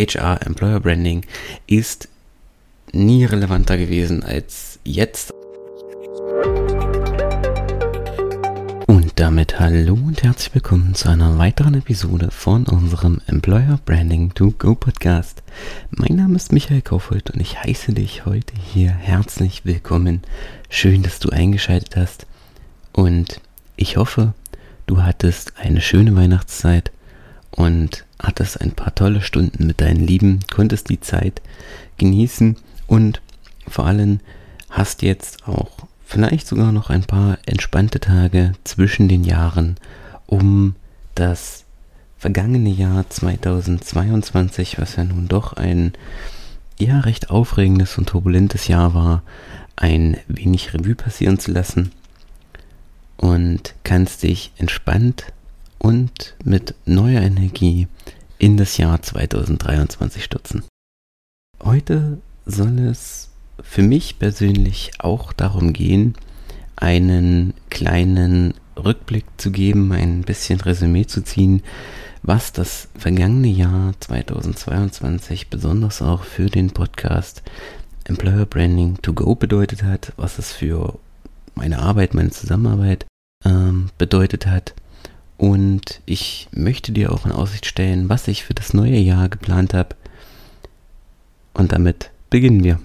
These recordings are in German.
HR Employer Branding ist nie relevanter gewesen als jetzt. Und damit hallo und herzlich willkommen zu einer weiteren Episode von unserem Employer Branding to Go Podcast. Mein Name ist Michael Kaufhold und ich heiße dich heute hier herzlich willkommen. Schön, dass du eingeschaltet hast und ich hoffe, du hattest eine schöne Weihnachtszeit und hattest ein paar tolle Stunden mit deinen Lieben, konntest die Zeit genießen und vor allem hast jetzt auch vielleicht sogar noch ein paar entspannte Tage zwischen den Jahren, um das vergangene Jahr 2022, was ja nun doch ein ja recht aufregendes und turbulentes Jahr war, ein wenig Revue passieren zu lassen und kannst dich entspannt und mit neuer Energie in das Jahr 2023 stürzen. Heute soll es für mich persönlich auch darum gehen, einen kleinen Rückblick zu geben, ein bisschen Resümee zu ziehen, was das vergangene Jahr 2022 besonders auch für den Podcast Employer Branding to Go bedeutet hat, was es für meine Arbeit, meine Zusammenarbeit ähm, bedeutet hat und ich möchte dir auch in Aussicht stellen, was ich für das neue Jahr geplant habe. Und damit beginnen wir.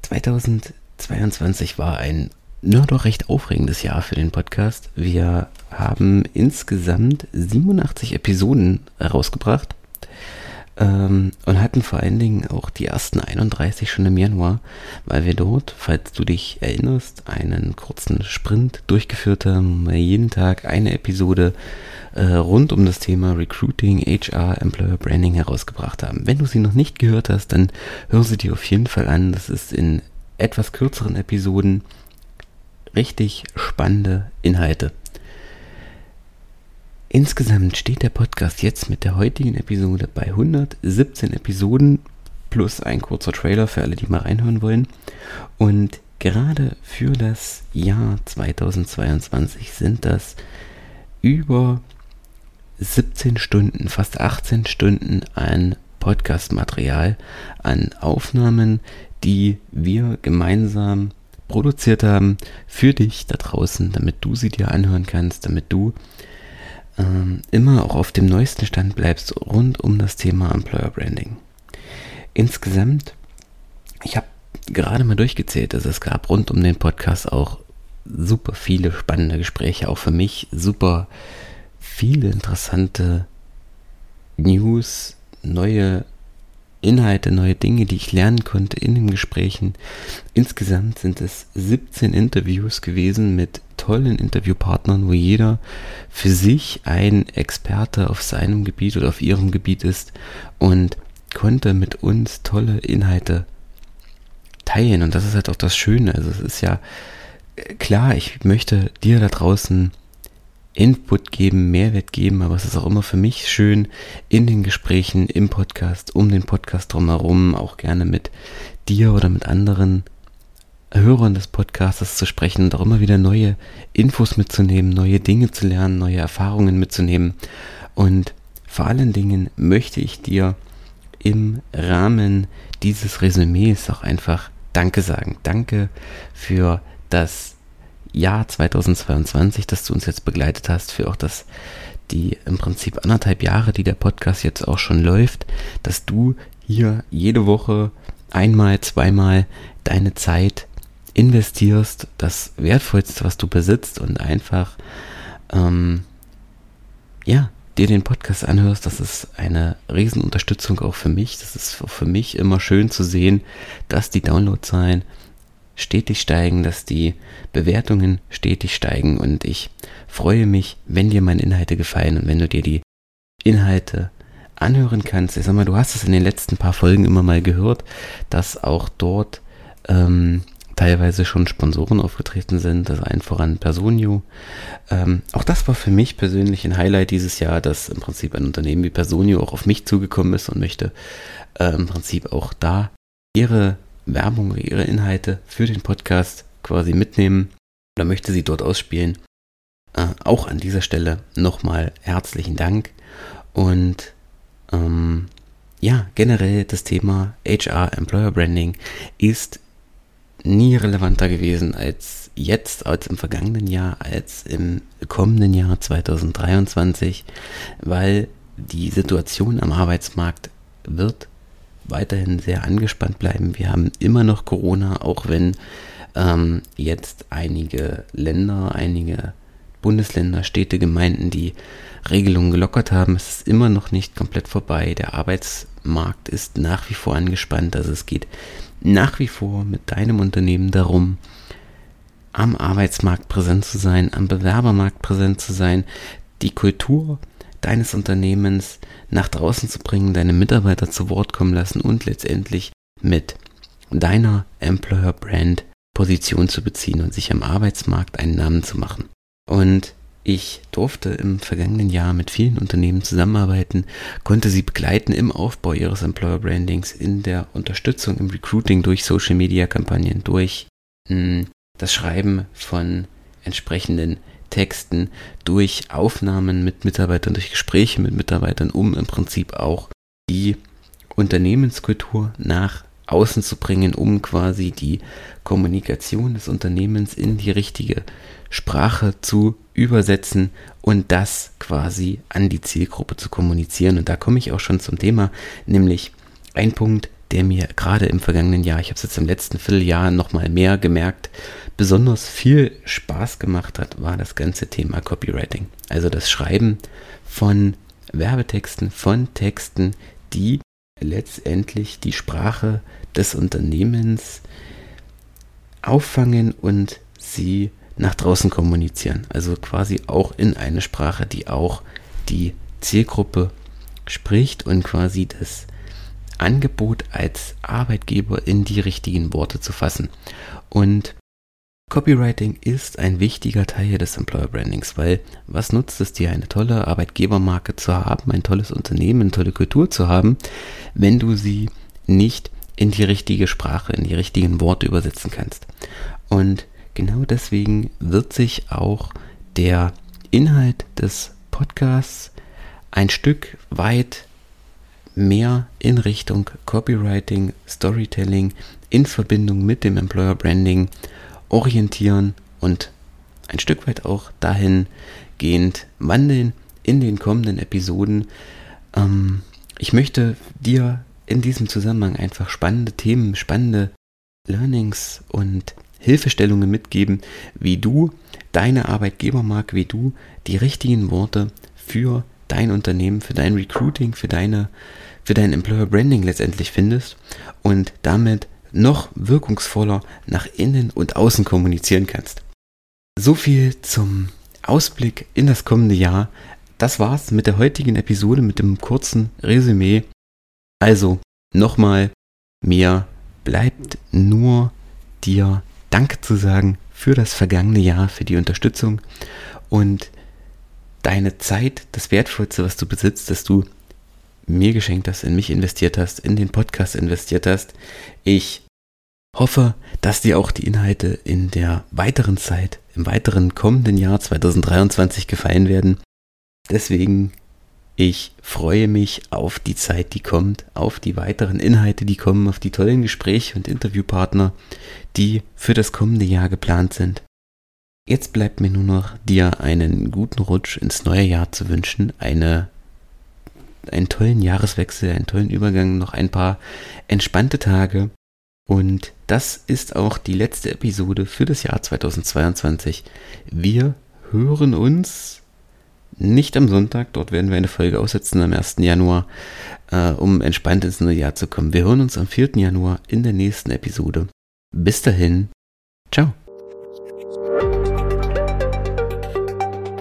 2022 war ein nur doch recht aufregendes Jahr für den Podcast. Wir haben insgesamt 87 Episoden herausgebracht ähm, und hatten vor allen Dingen auch die ersten 31 schon im Januar, weil wir dort, falls du dich erinnerst, einen kurzen Sprint durchgeführt haben, jeden Tag eine Episode äh, rund um das Thema Recruiting, HR, Employer Branding herausgebracht haben. Wenn du sie noch nicht gehört hast, dann hör sie dir auf jeden Fall an. Das ist in etwas kürzeren Episoden richtig spannende Inhalte. Insgesamt steht der Podcast jetzt mit der heutigen Episode bei 117 Episoden plus ein kurzer Trailer für alle, die mal reinhören wollen. Und gerade für das Jahr 2022 sind das über 17 Stunden, fast 18 Stunden an Podcast-Material, an Aufnahmen, die wir gemeinsam produziert haben für dich da draußen, damit du sie dir anhören kannst, damit du ähm, immer auch auf dem neuesten Stand bleibst rund um das Thema Employer Branding. Insgesamt, ich habe gerade mal durchgezählt, dass es gab rund um den Podcast auch super viele spannende Gespräche, auch für mich super viele interessante News, neue Inhalte, neue Dinge, die ich lernen konnte in den Gesprächen. Insgesamt sind es 17 Interviews gewesen mit tollen Interviewpartnern, wo jeder für sich ein Experte auf seinem Gebiet oder auf ihrem Gebiet ist und konnte mit uns tolle Inhalte teilen. Und das ist halt auch das Schöne. Also es ist ja äh, klar, ich möchte dir da draußen Input geben, Mehrwert geben, aber es ist auch immer für mich schön, in den Gesprächen, im Podcast, um den Podcast drumherum, auch gerne mit dir oder mit anderen Hörern des Podcasts zu sprechen und auch immer wieder neue Infos mitzunehmen, neue Dinge zu lernen, neue Erfahrungen mitzunehmen. Und vor allen Dingen möchte ich dir im Rahmen dieses Resümees auch einfach Danke sagen. Danke für das Jahr 2022, dass du uns jetzt begleitet hast, für auch das, die im Prinzip anderthalb Jahre, die der Podcast jetzt auch schon läuft, dass du hier jede Woche einmal, zweimal deine Zeit investierst, das Wertvollste, was du besitzt und einfach, ähm, ja, dir den Podcast anhörst, das ist eine Riesenunterstützung auch für mich. Das ist für mich immer schön zu sehen, dass die Downloadzahlen stetig steigen, dass die Bewertungen stetig steigen und ich freue mich, wenn dir meine Inhalte gefallen und wenn du dir die Inhalte anhören kannst. Ich sag mal, du hast es in den letzten paar Folgen immer mal gehört, dass auch dort ähm, teilweise schon Sponsoren aufgetreten sind, das allen voran Personio. Ähm, auch das war für mich persönlich ein Highlight dieses Jahr, dass im Prinzip ein Unternehmen wie Personio auch auf mich zugekommen ist und möchte äh, im Prinzip auch da ihre Werbung, ihre Inhalte für den Podcast quasi mitnehmen oder möchte sie dort ausspielen. Äh, auch an dieser Stelle nochmal herzlichen Dank und ähm, ja, generell das Thema HR Employer Branding ist nie relevanter gewesen als jetzt, als im vergangenen Jahr, als im kommenden Jahr 2023, weil die Situation am Arbeitsmarkt wird weiterhin sehr angespannt bleiben. Wir haben immer noch Corona, auch wenn ähm, jetzt einige Länder, einige Bundesländer, Städte, Gemeinden die Regelungen gelockert haben. Es ist immer noch nicht komplett vorbei. Der Arbeitsmarkt ist nach wie vor angespannt. Also es geht nach wie vor mit deinem Unternehmen darum, am Arbeitsmarkt präsent zu sein, am Bewerbermarkt präsent zu sein, die Kultur deines Unternehmens nach draußen zu bringen, deine Mitarbeiter zu Wort kommen lassen und letztendlich mit deiner Employer Brand Position zu beziehen und sich am Arbeitsmarkt einen Namen zu machen. Und ich durfte im vergangenen Jahr mit vielen Unternehmen zusammenarbeiten, konnte sie begleiten im Aufbau ihres Employer Brandings, in der Unterstützung im Recruiting durch Social Media Kampagnen, durch hm, das Schreiben von entsprechenden Texten, durch Aufnahmen mit Mitarbeitern, durch Gespräche mit Mitarbeitern, um im Prinzip auch die Unternehmenskultur nach außen zu bringen, um quasi die Kommunikation des Unternehmens in die richtige Sprache zu übersetzen und das quasi an die Zielgruppe zu kommunizieren. Und da komme ich auch schon zum Thema, nämlich ein Punkt, der mir gerade im vergangenen Jahr, ich habe es jetzt im letzten Vierteljahr nochmal mehr gemerkt, besonders viel Spaß gemacht hat, war das ganze Thema Copywriting. Also das Schreiben von Werbetexten, von Texten, die letztendlich die Sprache des Unternehmens auffangen und sie nach draußen kommunizieren. Also quasi auch in eine Sprache, die auch die Zielgruppe spricht und quasi das Angebot als Arbeitgeber in die richtigen Worte zu fassen. Und Copywriting ist ein wichtiger Teil des Employer Brandings, weil was nutzt es dir, eine tolle Arbeitgebermarke zu haben, ein tolles Unternehmen, eine tolle Kultur zu haben, wenn du sie nicht in die richtige Sprache, in die richtigen Worte übersetzen kannst. Und genau deswegen wird sich auch der Inhalt des Podcasts ein Stück weit mehr in Richtung Copywriting, Storytelling in Verbindung mit dem Employer Branding orientieren und ein Stück weit auch dahingehend wandeln in den kommenden Episoden. Ähm, ich möchte dir in diesem Zusammenhang einfach spannende Themen, spannende Learnings und Hilfestellungen mitgeben, wie du deine Arbeitgebermarke, wie du die richtigen Worte für dein Unternehmen, für dein Recruiting, für deine, für dein Employer Branding letztendlich findest und damit noch wirkungsvoller nach innen und außen kommunizieren kannst. So viel zum Ausblick in das kommende Jahr. Das war's mit der heutigen Episode mit dem kurzen Resümee. Also nochmal, mir bleibt nur dir Danke zu sagen für das vergangene Jahr, für die Unterstützung und deine Zeit, das Wertvollste, was du besitzt, dass du mir geschenkt hast, in mich investiert hast, in den Podcast investiert hast. Ich hoffe, dass dir auch die Inhalte in der weiteren Zeit, im weiteren kommenden Jahr 2023 gefallen werden. Deswegen, ich freue mich auf die Zeit, die kommt, auf die weiteren Inhalte, die kommen, auf die tollen Gespräche und Interviewpartner, die für das kommende Jahr geplant sind. Jetzt bleibt mir nur noch dir einen guten Rutsch ins neue Jahr zu wünschen, eine einen tollen Jahreswechsel, einen tollen Übergang, noch ein paar entspannte Tage. Und das ist auch die letzte Episode für das Jahr 2022. Wir hören uns nicht am Sonntag, dort werden wir eine Folge aussetzen am 1. Januar, äh, um entspannt ins neue Jahr zu kommen. Wir hören uns am 4. Januar in der nächsten Episode. Bis dahin, ciao.